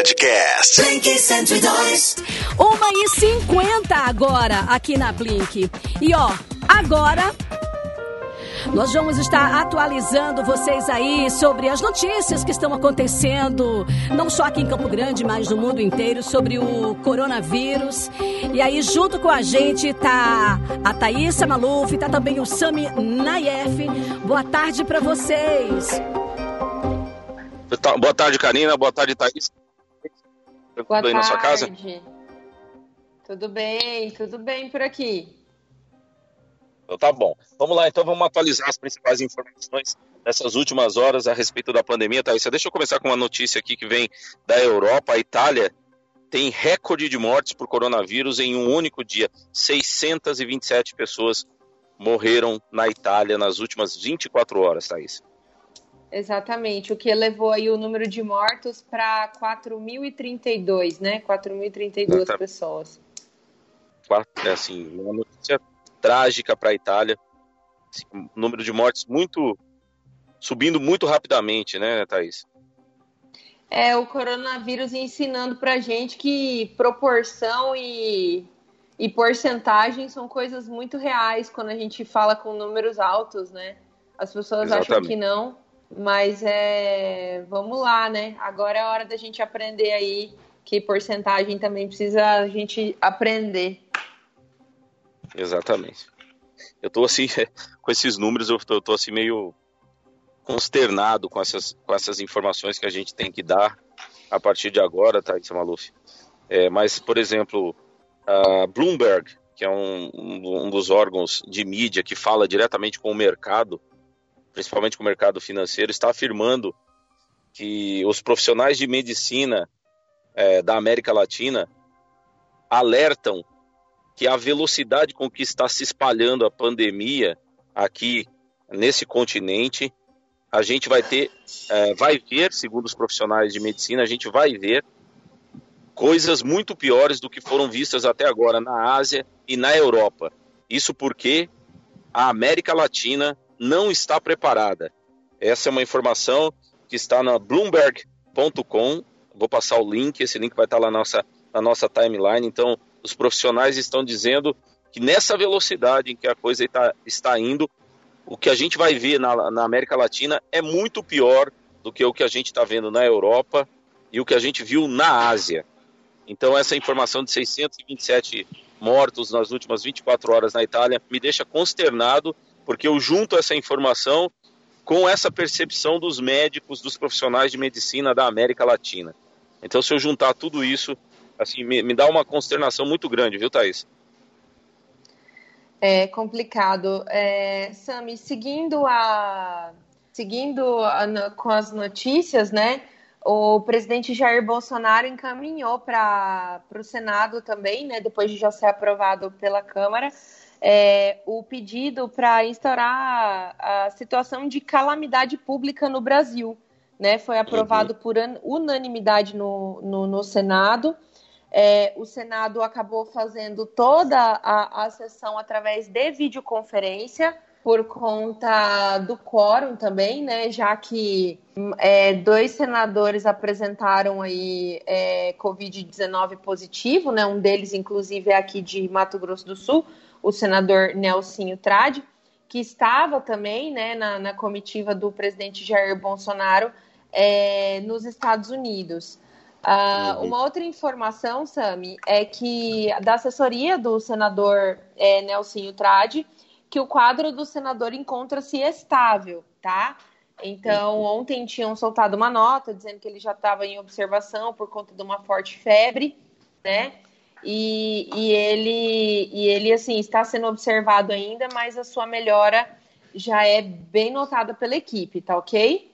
Podcast. Blink 102. Uma e cinquenta agora aqui na Blink. E ó, agora nós vamos estar atualizando vocês aí sobre as notícias que estão acontecendo, não só aqui em Campo Grande, mas no mundo inteiro, sobre o coronavírus. E aí, junto com a gente, tá a Thaísa Maluf, tá também o Sami Nayef. Boa tarde para vocês. Boa tarde, Karina. Boa tarde, Thaís. Boa Tudo aí na sua casa? Tudo bem, tudo bem por aqui. Então tá bom. Vamos lá, então vamos atualizar as principais informações dessas últimas horas a respeito da pandemia, Thaís. Deixa eu começar com uma notícia aqui que vem da Europa. A Itália tem recorde de mortes por coronavírus em um único dia. 627 pessoas morreram na Itália nas últimas 24 horas, Thaís. Exatamente, o que elevou aí o número de mortos para 4.032, né? 4.032 Exatamente. pessoas. É assim, uma notícia trágica para a Itália. Assim, um número de mortes muito subindo muito rapidamente, né, Thaís? É o coronavírus ensinando pra gente que proporção e, e porcentagem são coisas muito reais quando a gente fala com números altos, né? As pessoas acham Exatamente. que não, mas é. Vamos lá, né? Agora é hora da gente aprender aí que porcentagem também precisa a gente aprender. Exatamente. Eu tô assim, com esses números, eu tô, eu tô assim meio consternado com essas, com essas informações que a gente tem que dar a partir de agora, Thaís Maluf. É, mas, por exemplo, a Bloomberg, que é um, um, um dos órgãos de mídia que fala diretamente com o mercado, principalmente com o mercado financeiro, está afirmando que os profissionais de medicina é, da América Latina alertam que a velocidade com que está se espalhando a pandemia aqui nesse continente, a gente vai ter, eh, vai ver, segundo os profissionais de medicina, a gente vai ver coisas muito piores do que foram vistas até agora na Ásia e na Europa. Isso porque a América Latina não está preparada. Essa é uma informação que está na Bloomberg.com. Vou passar o link, esse link vai estar lá na nossa, na nossa timeline. Então, os profissionais estão dizendo que nessa velocidade em que a coisa está, está indo, o que a gente vai ver na, na América Latina é muito pior do que o que a gente está vendo na Europa e o que a gente viu na Ásia. Então, essa informação de 627 mortos nas últimas 24 horas na Itália me deixa consternado, porque eu junto essa informação com essa percepção dos médicos, dos profissionais de medicina da América Latina. Então, se eu juntar tudo isso, assim, me, me dá uma consternação muito grande, viu, Thaís? É complicado. É, Sami, seguindo a seguindo a com as notícias, né? O presidente Jair Bolsonaro encaminhou para o Senado também, né? Depois de já ser aprovado pela Câmara, é, o pedido para instaurar a situação de calamidade pública no Brasil, né? Foi aprovado por an- unanimidade no, no, no Senado. É, o Senado acabou fazendo toda a, a sessão através de videoconferência por conta do quórum também, né? Já que é, dois senadores apresentaram aí é, Covid-19 positivo, né? Um deles, inclusive, é aqui de Mato Grosso do Sul, o senador Nelsinho Trade, que estava também né, na, na comitiva do presidente Jair Bolsonaro é, nos Estados Unidos. Ah, Uhum. Uma outra informação, Sami, é que da assessoria do senador é, Nelsinho Trade, que o quadro do senador encontra-se estável, tá? Então, ontem tinham soltado uma nota dizendo que ele já estava em observação por conta de uma forte febre, né? E, e ele, e ele, assim, está sendo observado ainda, mas a sua melhora já é bem notada pela equipe, tá ok?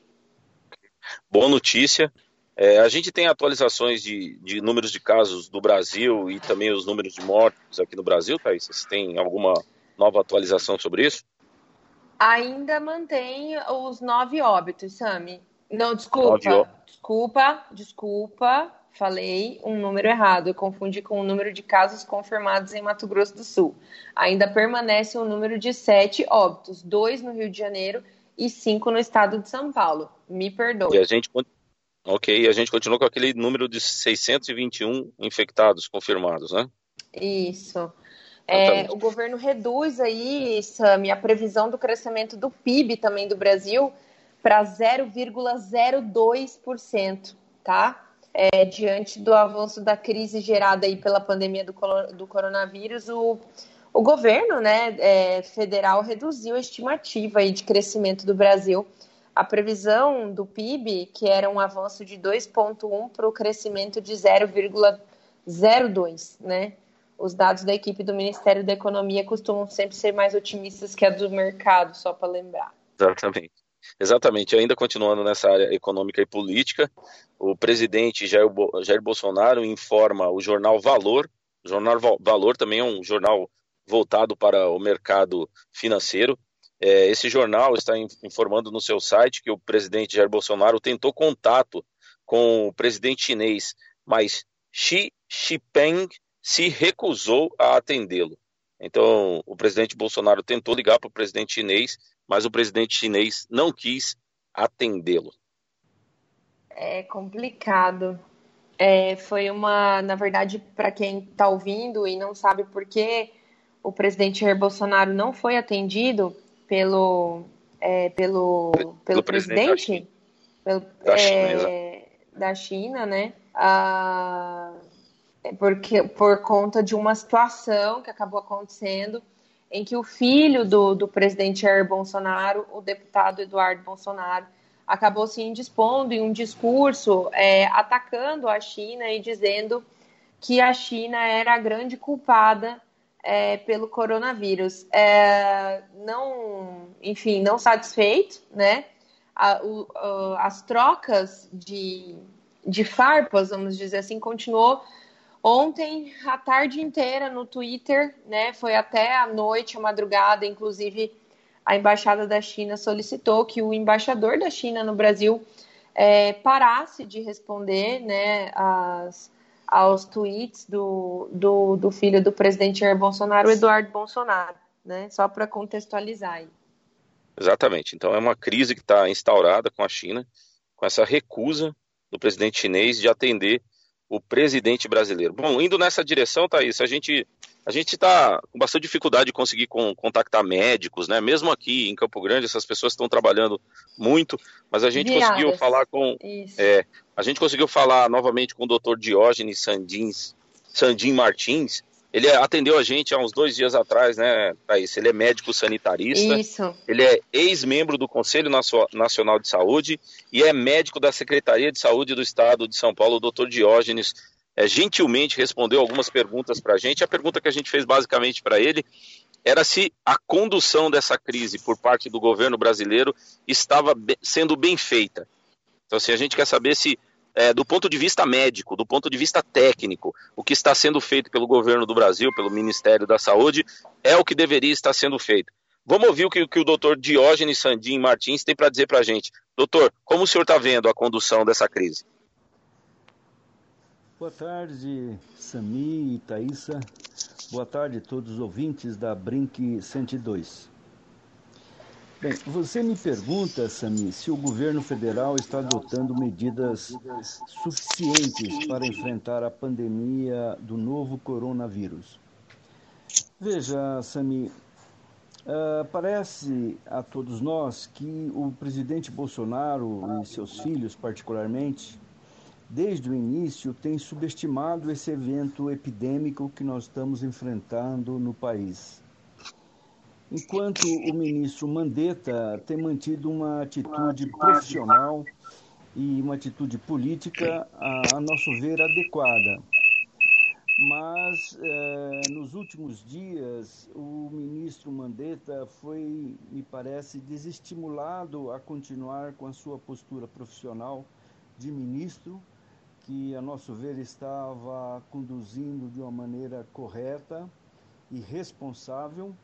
Boa notícia. É, a gente tem atualizações de, de números de casos do Brasil e também os números de mortos aqui no Brasil, Thaís? Você tem alguma nova atualização sobre isso? Ainda mantém os nove óbitos, Sami. Não, desculpa. Desculpa, desculpa. Falei um número errado. Eu confundi com o número de casos confirmados em Mato Grosso do Sul. Ainda permanece um número de sete óbitos, dois no Rio de Janeiro e cinco no estado de São Paulo. Me E perdoe. a gente, Ok, e a gente continua com aquele número de 621 infectados confirmados, né? Isso. É, o governo reduz aí, Sami, a previsão do crescimento do PIB também do Brasil para 0,02%, tá? É, diante do avanço da crise gerada aí pela pandemia do, do coronavírus, o, o governo né, é, federal reduziu a estimativa aí de crescimento do Brasil. A previsão do PIB, que era um avanço de 2,1% para o crescimento de 0,02%, né? os dados da equipe do Ministério da Economia costumam sempre ser mais otimistas que a do mercado, só para lembrar. Exatamente. Exatamente. Ainda continuando nessa área econômica e política, o presidente Jair, Jair Bolsonaro informa o jornal Valor. O jornal Valor também é um jornal voltado para o mercado financeiro. É, esse jornal está informando no seu site que o presidente Jair Bolsonaro tentou contato com o presidente chinês, mas Xi Jinping se recusou a atendê-lo. Então, o presidente Bolsonaro tentou ligar para o presidente chinês, mas o presidente chinês não quis atendê-lo. É complicado. É, foi uma, na verdade, para quem está ouvindo e não sabe por que o presidente Jair Bolsonaro não foi atendido pelo, é, pelo, pelo, pelo, presidente, China. Pelo, da, China, é, da China, né? Ah, é porque, por conta de uma situação que acabou acontecendo em que o filho do, do presidente Jair Bolsonaro, o deputado Eduardo Bolsonaro, acabou se indispondo em um discurso é, atacando a China e dizendo que a China era a grande culpada é, pelo coronavírus. É, não, enfim, não satisfeito, né? A, o, as trocas de, de farpas, vamos dizer assim, continuou Ontem, a tarde inteira no Twitter, né? Foi até a noite, a madrugada, inclusive a embaixada da China solicitou que o embaixador da China no Brasil é, parasse de responder, né, as, aos tweets do, do, do, filho do presidente Jair Bolsonaro, Eduardo Bolsonaro, né? Só para contextualizar aí. Exatamente. Então é uma crise que está instaurada com a China, com essa recusa do presidente chinês de atender o presidente brasileiro. Bom, indo nessa direção, Thaís, a gente a gente está com bastante dificuldade de conseguir com, contactar médicos, né? Mesmo aqui em Campo Grande, essas pessoas estão trabalhando muito, mas a gente Viradas. conseguiu falar com. É, a gente conseguiu falar novamente com o doutor Diógenes Sandins, Sandim Martins, ele atendeu a gente há uns dois dias atrás, né, Thaís? Ele é médico sanitarista. Isso. Ele é ex-membro do Conselho Nacional de Saúde e é médico da Secretaria de Saúde do Estado de São Paulo, o doutor Diógenes. É, gentilmente respondeu algumas perguntas para a gente. A pergunta que a gente fez basicamente para ele era se a condução dessa crise por parte do governo brasileiro estava sendo bem feita. Então, assim, a gente quer saber se é, do ponto de vista médico, do ponto de vista técnico, o que está sendo feito pelo governo do Brasil, pelo Ministério da Saúde, é o que deveria estar sendo feito. Vamos ouvir o que, que o doutor Diógenes Sandim Martins tem para dizer para a gente. Doutor, como o senhor está vendo a condução dessa crise? Boa tarde, Sami e Thaisa. Boa tarde a todos os ouvintes da Brink 102. Bem, você me pergunta, Sami, se o governo federal está adotando medidas suficientes para enfrentar a pandemia do novo coronavírus. Veja, Sami, uh, parece a todos nós que o presidente Bolsonaro e seus filhos, particularmente, desde o início, têm subestimado esse evento epidêmico que nós estamos enfrentando no país enquanto o ministro Mandetta tem mantido uma atitude profissional e uma atitude política, a, a nosso ver, adequada. Mas, eh, nos últimos dias, o ministro Mandetta foi, me parece, desestimulado a continuar com a sua postura profissional de ministro, que, a nosso ver, estava conduzindo de uma maneira correta e responsável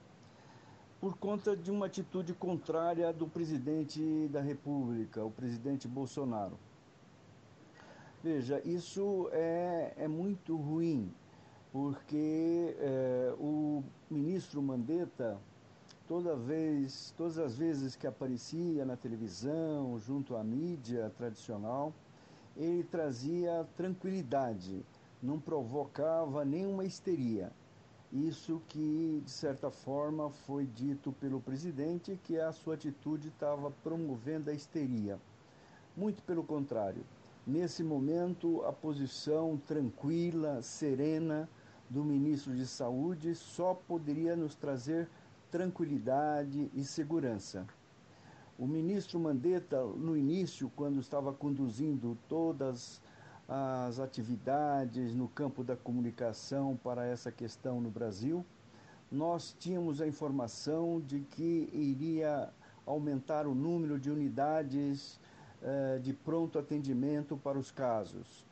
por conta de uma atitude contrária do presidente da República, o presidente Bolsonaro. Veja, isso é, é muito ruim, porque é, o ministro Mandetta, toda vez, todas as vezes que aparecia na televisão, junto à mídia tradicional, ele trazia tranquilidade, não provocava nenhuma histeria. Isso que, de certa forma, foi dito pelo presidente que a sua atitude estava promovendo a histeria. Muito pelo contrário. Nesse momento, a posição tranquila, serena do ministro de Saúde só poderia nos trazer tranquilidade e segurança. O ministro Mandetta, no início, quando estava conduzindo todas as atividades no campo da comunicação para essa questão no Brasil, nós tínhamos a informação de que iria aumentar o número de unidades eh, de pronto atendimento para os casos.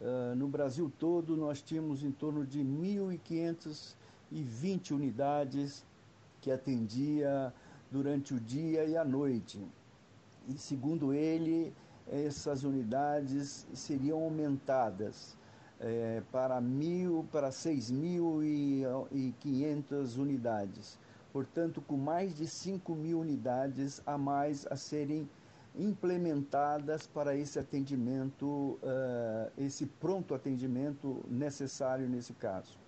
Uh, no Brasil todo, nós tínhamos em torno de 1.520 unidades que atendia durante o dia e a noite. E, segundo ele, essas unidades seriam aumentadas é, para mil, para 6.500 unidades. Portanto, com mais de 5 mil unidades a mais a serem implementadas para esse atendimento, uh, esse pronto atendimento necessário nesse caso.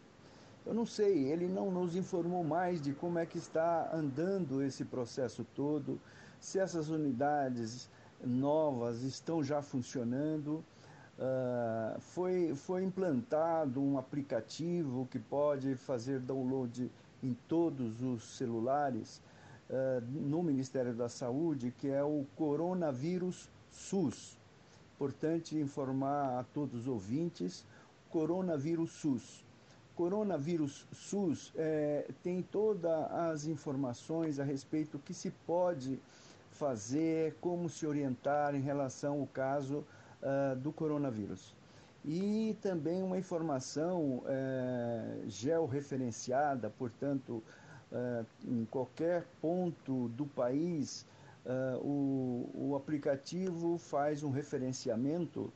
Eu não sei, ele não nos informou mais de como é que está andando esse processo todo, se essas unidades novas estão já funcionando. Uh, foi, foi implantado um aplicativo que pode fazer download em todos os celulares uh, no Ministério da Saúde, que é o Coronavírus SUS. Importante informar a todos os ouvintes, Coronavírus SUS. Coronavírus SUS é, tem todas as informações a respeito que se pode fazer, como se orientar em relação ao caso uh, do coronavírus. E também uma informação uh, georreferenciada, portanto, uh, em qualquer ponto do país, o, o aplicativo faz um referenciamento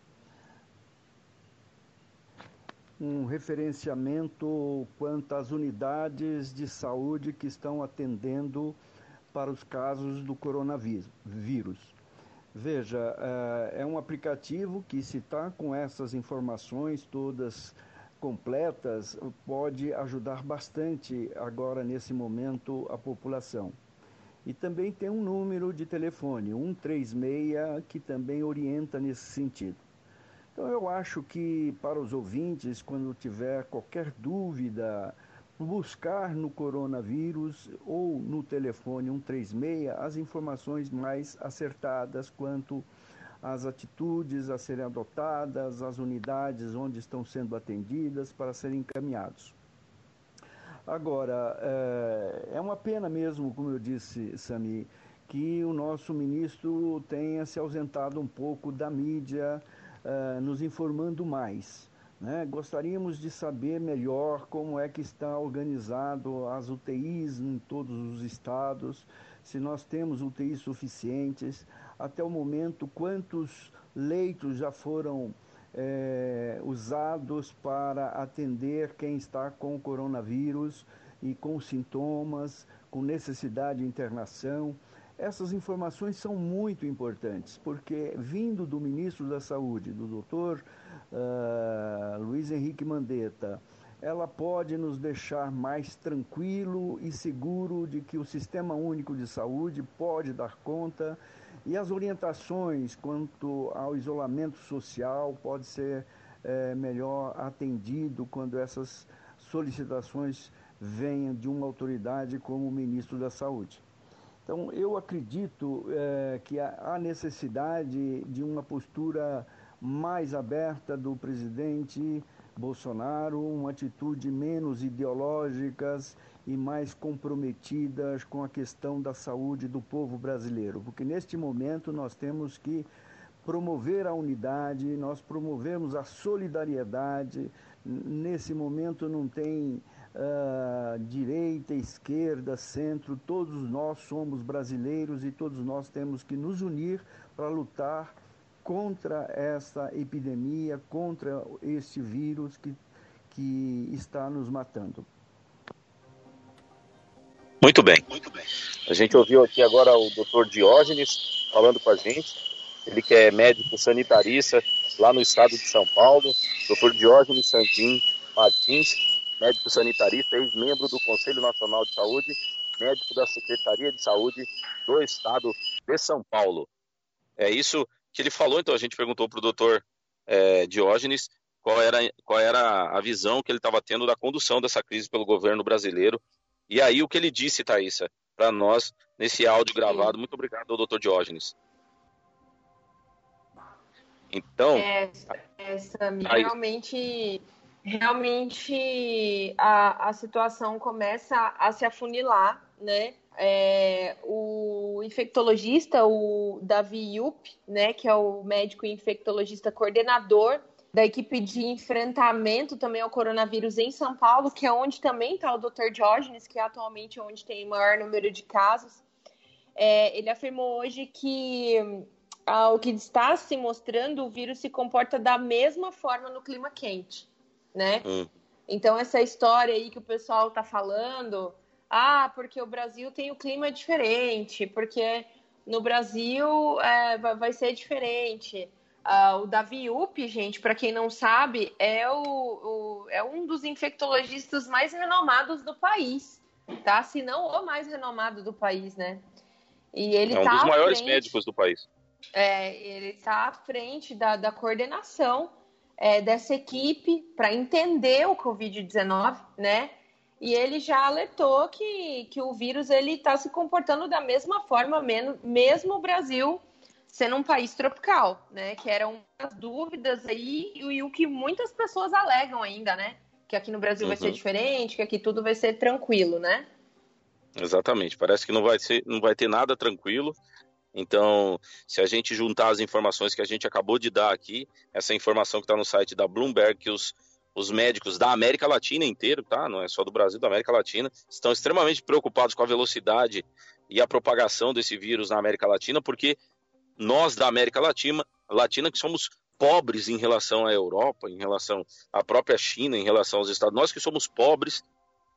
um referenciamento quanto às unidades de saúde que estão atendendo para os casos do coronavírus. Veja, eh, é um aplicativo que, se está com essas informações todas completas, pode ajudar bastante agora, nesse momento, a população. E também tem um número de telefone, 136, que também orienta nesse sentido. Então, eu acho que para os ouvintes, quando tiver qualquer dúvida, buscar no coronavírus ou no telefone 136 as informações mais acertadas quanto às atitudes a serem adotadas, as unidades onde estão sendo atendidas para serem encaminhados. Agora, é, é uma pena mesmo, como eu disse, Sami, que o nosso ministro tenha se ausentado um pouco da mídia uh, nos informando mais. Né? Gostaríamos de saber melhor como é que está organizado as UTIs em todos os estados, se nós temos UTIs suficientes, até o momento quantos leitos já foram é, usados para atender quem está com coronavírus e com sintomas, com necessidade de internação. Essas informações são muito importantes, porque vindo do ministro da Saúde, do doutor uh, Luiz Henrique Mandetta, ela pode nos deixar mais tranquilo e seguro de que o Sistema Único de Saúde pode dar conta e as orientações quanto ao isolamento social pode ser é, melhor atendido quando essas solicitações venham de uma autoridade como o ministro da Saúde. Então, eu acredito é, que há necessidade de uma postura mais aberta do presidente Bolsonaro, uma atitude menos ideológicas e mais comprometidas com a questão da saúde do povo brasileiro, porque neste momento nós temos que promover a unidade, nós promovemos a solidariedade. Nesse momento não tem uh, direita, esquerda, centro, todos nós somos brasileiros e todos nós temos que nos unir para lutar contra essa epidemia, contra este vírus que, que está nos matando. Muito bem. Muito bem. A gente ouviu aqui agora o doutor Diógenes falando com a gente ele que é médico sanitarista lá no estado de São Paulo, doutor Diógenes Santin Martins, médico sanitarista, ex-membro do Conselho Nacional de Saúde, médico da Secretaria de Saúde do estado de São Paulo. É isso que ele falou, então a gente perguntou para o doutor é, Diógenes qual era, qual era a visão que ele estava tendo da condução dessa crise pelo governo brasileiro. E aí o que ele disse, Thaisa, para nós nesse áudio gravado. Muito obrigado doutor Diógenes. Então. É, é realmente, realmente a, a situação começa a se afunilar, né? É, o infectologista, o Davi Yup, né, que é o médico infectologista coordenador da equipe de enfrentamento também ao coronavírus em São Paulo, que é onde também está o Dr. Diógenes, que é atualmente onde tem o maior número de casos. É, ele afirmou hoje que ao que está se mostrando, o vírus se comporta da mesma forma no clima quente, né? Hum. Então, essa história aí que o pessoal está falando, ah, porque o Brasil tem o clima diferente, porque no Brasil é, vai ser diferente. Uh, o Davi Up, gente, para quem não sabe, é, o, o, é um dos infectologistas mais renomados do país, tá? Se não o mais renomado do país, né? E ele é um tá dos maiores frente, médicos do país. É, ele está à frente da, da coordenação é, dessa equipe para entender o Covid-19, né? E ele já alertou que, que o vírus ele está se comportando da mesma forma, mesmo o Brasil sendo um país tropical, né? Que eram as dúvidas aí e o que muitas pessoas alegam ainda, né? Que aqui no Brasil uhum. vai ser uhum. diferente, que aqui tudo vai ser tranquilo, né? Exatamente. Parece que não vai ser, não vai ter nada tranquilo. Então, se a gente juntar as informações que a gente acabou de dar aqui, essa informação que está no site da Bloomberg, que os, os médicos da América Latina inteiro, tá? Não é só do Brasil, da América Latina, estão extremamente preocupados com a velocidade e a propagação desse vírus na América Latina, porque nós da América Latina, Latina que somos pobres em relação à Europa, em relação à própria China, em relação aos Estados, nós que somos pobres,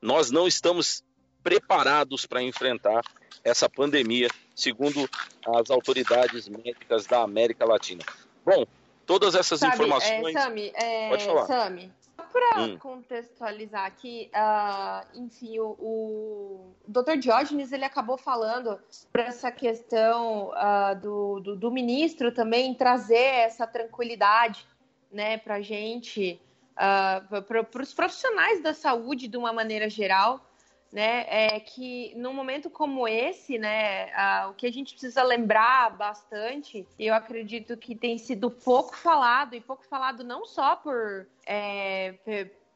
nós não estamos preparados para enfrentar essa pandemia, segundo as autoridades médicas da América Latina. Bom, todas essas Sabe, informações. É, Sami, é, Pode falar. Sami, para hum. contextualizar aqui, uh, enfim, o, o Dr. Diógenes ele acabou falando para essa questão uh, do, do, do, ministro também trazer essa tranquilidade né, para a gente, uh, para os profissionais da saúde de uma maneira geral, né, é que num momento como esse, né, o que a gente precisa lembrar bastante, eu acredito que tem sido pouco falado, e pouco falado não só por é,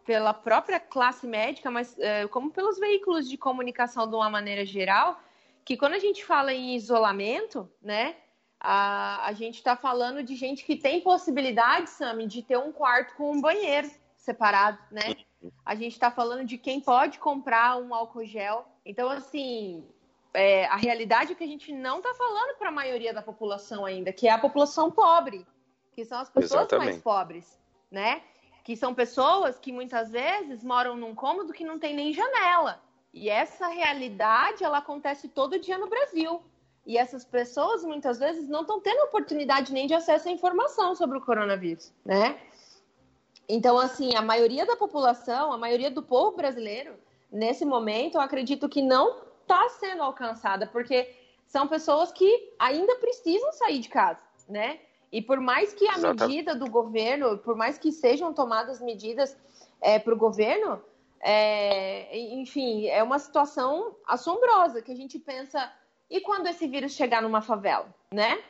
pela própria classe médica, mas é, como pelos veículos de comunicação de uma maneira geral, que quando a gente fala em isolamento, né, a, a gente está falando de gente que tem possibilidade, Sami, de ter um quarto com um banheiro separado, né? A gente está falando de quem pode comprar um álcool gel. Então, assim, é, a realidade é que a gente não está falando para a maioria da população ainda, que é a população pobre, que são as pessoas Exatamente. mais pobres, né? Que são pessoas que muitas vezes moram num cômodo que não tem nem janela. E essa realidade, ela acontece todo dia no Brasil. E essas pessoas, muitas vezes, não estão tendo oportunidade nem de acesso à informação sobre o coronavírus, né? Então, assim, a maioria da população, a maioria do povo brasileiro, nesse momento, eu acredito que não está sendo alcançada, porque são pessoas que ainda precisam sair de casa, né? E por mais que a medida do governo, por mais que sejam tomadas medidas é, para o governo, é, enfim, é uma situação assombrosa que a gente pensa. E quando esse vírus chegar numa favela, né?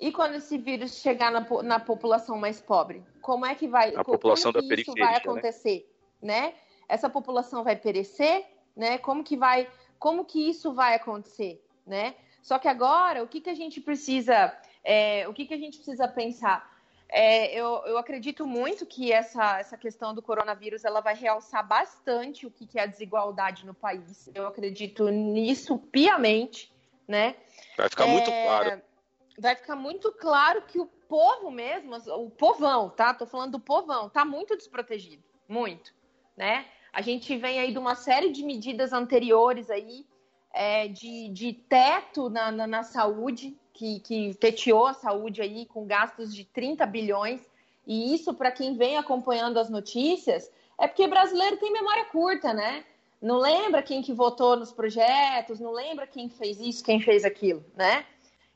E quando esse vírus chegar na, na população mais pobre, como é que vai? A população da periferia, isso vai né? acontecer, né? né? Essa população vai perecer, né? Como que vai? Como que isso vai acontecer, né? Só que agora, o que que a gente precisa? É, o que que a gente precisa pensar? É, eu, eu, acredito muito que essa, essa questão do coronavírus ela vai realçar bastante o que, que é a desigualdade no país. Eu acredito nisso piamente, né? Vai ficar é, muito claro vai ficar muito claro que o povo mesmo, o povão, tá? Tô falando do povão, tá muito desprotegido, muito, né? A gente vem aí de uma série de medidas anteriores aí, é, de, de teto na, na, na, saúde, que, que teteou a saúde aí com gastos de 30 bilhões. E isso, para quem vem acompanhando as notícias, é porque brasileiro tem memória curta, né? Não lembra quem que votou nos projetos, não lembra quem fez isso, quem fez aquilo, né?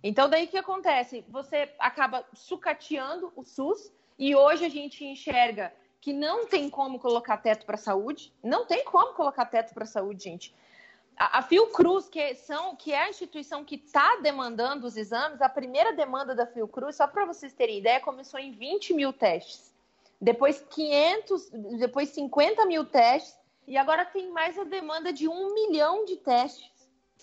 Então, daí o que acontece? Você acaba sucateando o SUS e hoje a gente enxerga que não tem como colocar teto para a saúde, não tem como colocar teto para a saúde, gente. A, a Fiocruz, que, são, que é a instituição que está demandando os exames, a primeira demanda da Fiocruz, só para vocês terem ideia, começou em 20 mil testes. Depois 500, depois 50 mil testes, e agora tem mais a demanda de um milhão de testes.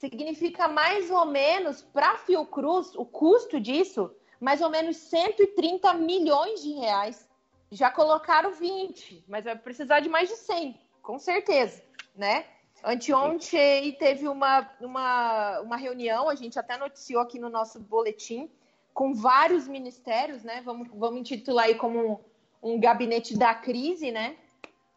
Significa mais ou menos, para a Fiocruz, o custo disso, mais ou menos 130 milhões de reais. Já colocaram 20, mas vai precisar de mais de 100, com certeza, né? Anteontem teve uma, uma, uma reunião, a gente até noticiou aqui no nosso boletim, com vários ministérios, né? Vamos, vamos intitular aí como um, um gabinete da crise, né?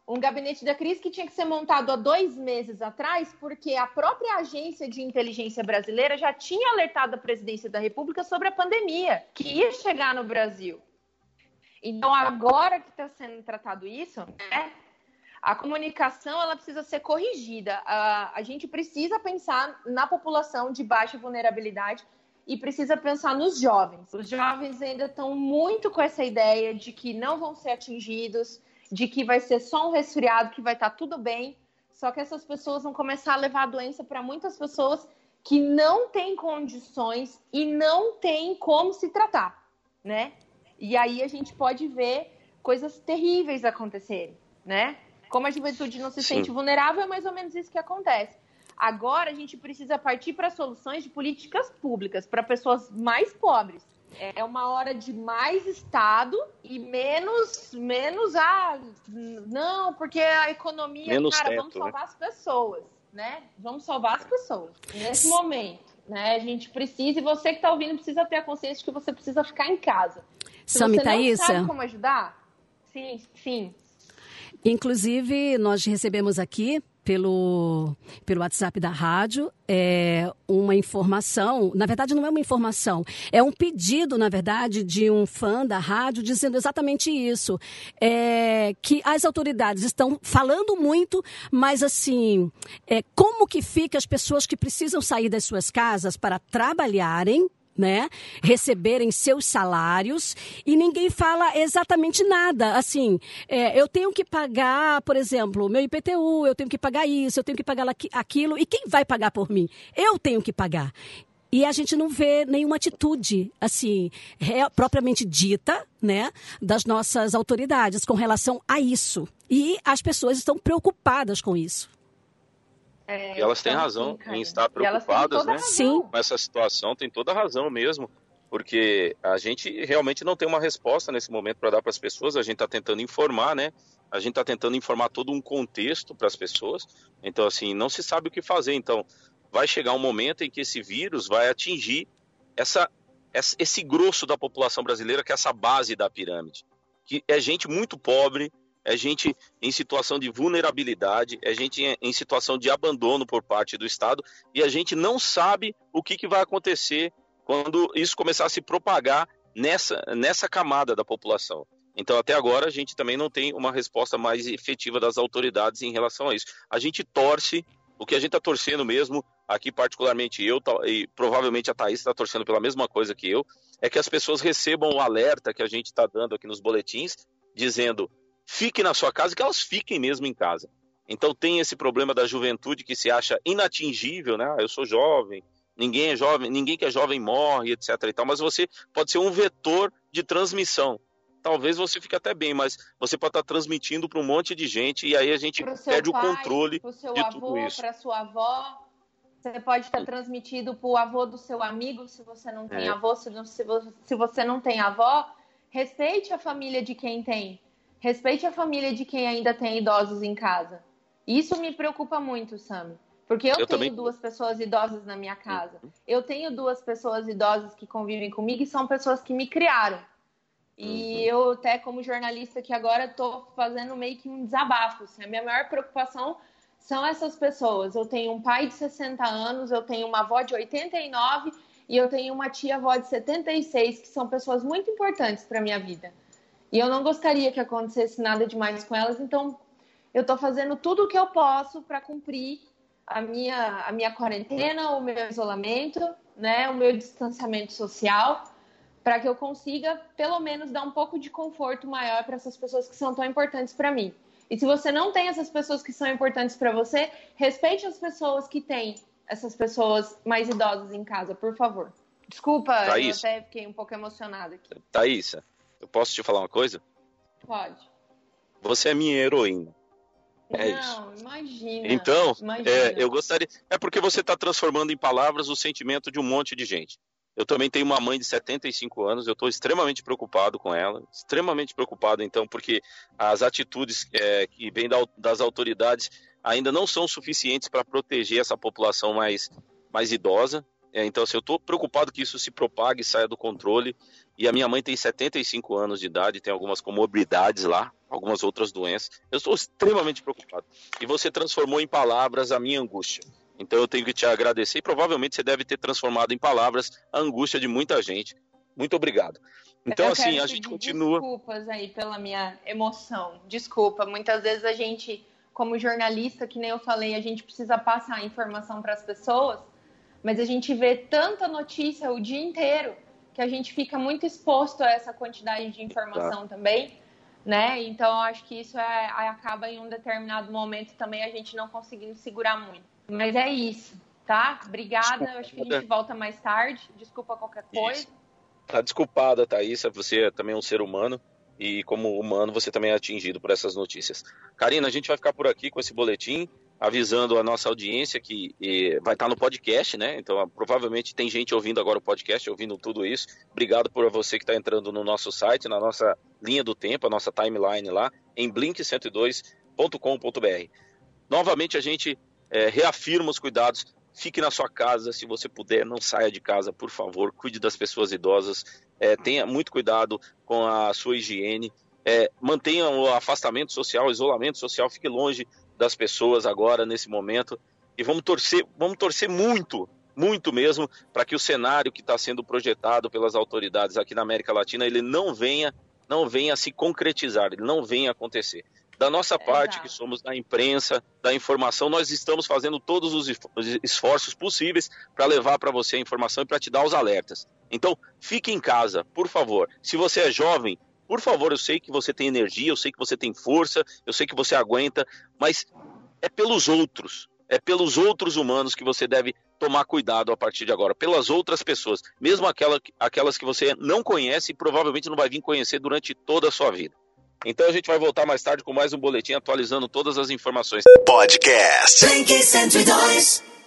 Um gabinete da crise que tinha que ser montado há dois meses atrás, porque a própria agência de inteligência brasileira já tinha alertado a presidência da República sobre a pandemia que ia chegar no Brasil. Então, agora que está sendo tratado isso, né, a comunicação ela precisa ser corrigida. A, a gente precisa pensar na população de baixa vulnerabilidade e precisa pensar nos jovens. Os jovens ainda estão muito com essa ideia de que não vão ser atingidos, de que vai ser só um resfriado, que vai estar tá tudo bem. Só que essas pessoas vão começar a levar a doença para muitas pessoas que não têm condições e não têm como se tratar, né? E aí a gente pode ver coisas terríveis acontecerem, né? Como a juventude não se Sim. sente vulnerável, é mais ou menos isso que acontece. Agora a gente precisa partir para soluções de políticas públicas para pessoas mais pobres. É uma hora de mais Estado e menos, menos ah, não, porque a economia, menos cara, teto, vamos salvar né? as pessoas, né? Vamos salvar as pessoas nesse momento, né? A gente precisa e você que está ouvindo precisa ter a consciência de que você precisa ficar em casa. Se Sami você não Thaísa. sabe como ajudar, sim, sim. Inclusive, nós recebemos aqui pelo, pelo WhatsApp da rádio é, uma informação, na verdade não é uma informação, é um pedido, na verdade, de um fã da rádio dizendo exatamente isso, é, que as autoridades estão falando muito, mas assim, é, como que fica as pessoas que precisam sair das suas casas para trabalharem, né, receberem seus salários e ninguém fala exatamente nada. Assim, é, eu tenho que pagar, por exemplo, meu IPTU, eu tenho que pagar isso, eu tenho que pagar aquilo, e quem vai pagar por mim? Eu tenho que pagar. E a gente não vê nenhuma atitude, assim, propriamente dita, né, das nossas autoridades com relação a isso. E as pessoas estão preocupadas com isso. É, e elas têm razão em estar preocupadas, né? Sim. Com essa situação, tem toda a razão mesmo, porque a gente realmente não tem uma resposta nesse momento para dar para as pessoas. A gente está tentando informar, né? A gente está tentando informar todo um contexto para as pessoas. Então, assim, não se sabe o que fazer. Então, vai chegar um momento em que esse vírus vai atingir essa, esse grosso da população brasileira, que é essa base da pirâmide, que é gente muito pobre, é gente em situação de vulnerabilidade, é gente em situação de abandono por parte do Estado e a gente não sabe o que, que vai acontecer quando isso começar a se propagar nessa, nessa camada da população. Então, até agora, a gente também não tem uma resposta mais efetiva das autoridades em relação a isso. A gente torce, o que a gente está torcendo mesmo, aqui particularmente eu, e provavelmente a Thaís está torcendo pela mesma coisa que eu, é que as pessoas recebam o alerta que a gente está dando aqui nos boletins, dizendo fique na sua casa, que elas fiquem mesmo em casa. Então tem esse problema da juventude que se acha inatingível, né? Ah, eu sou jovem, ninguém é jovem, ninguém que é jovem morre, etc. E tal, mas você pode ser um vetor de transmissão. Talvez você fique até bem, mas você pode estar transmitindo para um monte de gente e aí a gente perde pai, o controle seu de avô, tudo isso. Para sua avó, você pode estar transmitido para o avô do seu amigo, se você não tem é. avô, se, se, se você não tem avó, respeite a família de quem tem. Respeite a família de quem ainda tem idosos em casa. Isso me preocupa muito, Sam. Porque eu, eu tenho também... duas pessoas idosas na minha casa. Uhum. Eu tenho duas pessoas idosas que convivem comigo e são pessoas que me criaram. E uhum. eu até como jornalista que agora estou fazendo meio que um desabafo. Assim, a minha maior preocupação são essas pessoas. Eu tenho um pai de 60 anos, eu tenho uma avó de 89 e eu tenho uma tia-avó de 76 que são pessoas muito importantes para minha vida. E eu não gostaria que acontecesse nada demais com elas, então eu estou fazendo tudo o que eu posso para cumprir a minha, a minha quarentena, o meu isolamento, né, o meu distanciamento social, para que eu consiga, pelo menos, dar um pouco de conforto maior para essas pessoas que são tão importantes para mim. E se você não tem essas pessoas que são importantes para você, respeite as pessoas que têm essas pessoas mais idosas em casa, por favor. Desculpa, Thaís. eu até fiquei um pouco emocionada aqui. Thaís, eu posso te falar uma coisa? Pode. Você é minha heroína. É não, isso. imagina. Então, imagina. É, eu gostaria. É porque você está transformando em palavras o sentimento de um monte de gente. Eu também tenho uma mãe de 75 anos, eu estou extremamente preocupado com ela, extremamente preocupado, então, porque as atitudes é, que vêm da, das autoridades ainda não são suficientes para proteger essa população mais, mais idosa. É, então, assim, eu estou preocupado que isso se propague, saia do controle. E a minha mãe tem 75 anos de idade, tem algumas comorbidades lá, algumas outras doenças. Eu estou extremamente preocupado. E você transformou em palavras a minha angústia. Então, eu tenho que te agradecer. E provavelmente você deve ter transformado em palavras a angústia de muita gente. Muito obrigado. Então, eu assim, a gente continua. Desculpas aí pela minha emoção. Desculpa. Muitas vezes a gente como jornalista, que nem eu falei, a gente precisa passar a informação para as pessoas, mas a gente vê tanta notícia o dia inteiro que a gente fica muito exposto a essa quantidade de informação tá. também, né? Então, acho que isso é, acaba em um determinado momento também a gente não conseguindo segurar muito. Mas é isso, tá? Obrigada. Eu acho que a gente volta mais tarde. Desculpa qualquer coisa. Isso. Tá desculpada, Thaís. Você é também um ser humano e como humano você também é atingido por essas notícias. Karina, a gente vai ficar por aqui com esse boletim, avisando a nossa audiência que vai estar no podcast, né? Então, provavelmente tem gente ouvindo agora o podcast, ouvindo tudo isso. Obrigado por você que está entrando no nosso site, na nossa linha do tempo, a nossa timeline lá, em blink102.com.br. Novamente, a gente é, reafirma os cuidados fique na sua casa, se você puder, não saia de casa, por favor, cuide das pessoas idosas, é, tenha muito cuidado com a sua higiene, mantenha o afastamento social, isolamento social, fique longe das pessoas agora, nesse momento, e vamos torcer, vamos torcer muito, muito mesmo, para que o cenário que está sendo projetado pelas autoridades aqui na América Latina, ele não venha, não venha se concretizar, ele não venha acontecer. Da nossa parte, Exato. que somos da imprensa, da informação, nós estamos fazendo todos os esforços possíveis para levar para você a informação e para te dar os alertas. Então, fique em casa, por favor. Se você é jovem, por favor, eu sei que você tem energia, eu sei que você tem força, eu sei que você aguenta, mas é pelos outros, é pelos outros humanos que você deve tomar cuidado a partir de agora, pelas outras pessoas, mesmo aquela, aquelas que você não conhece e provavelmente não vai vir conhecer durante toda a sua vida. Então a gente vai voltar mais tarde com mais um boletim atualizando todas as informações. Podcast. 102.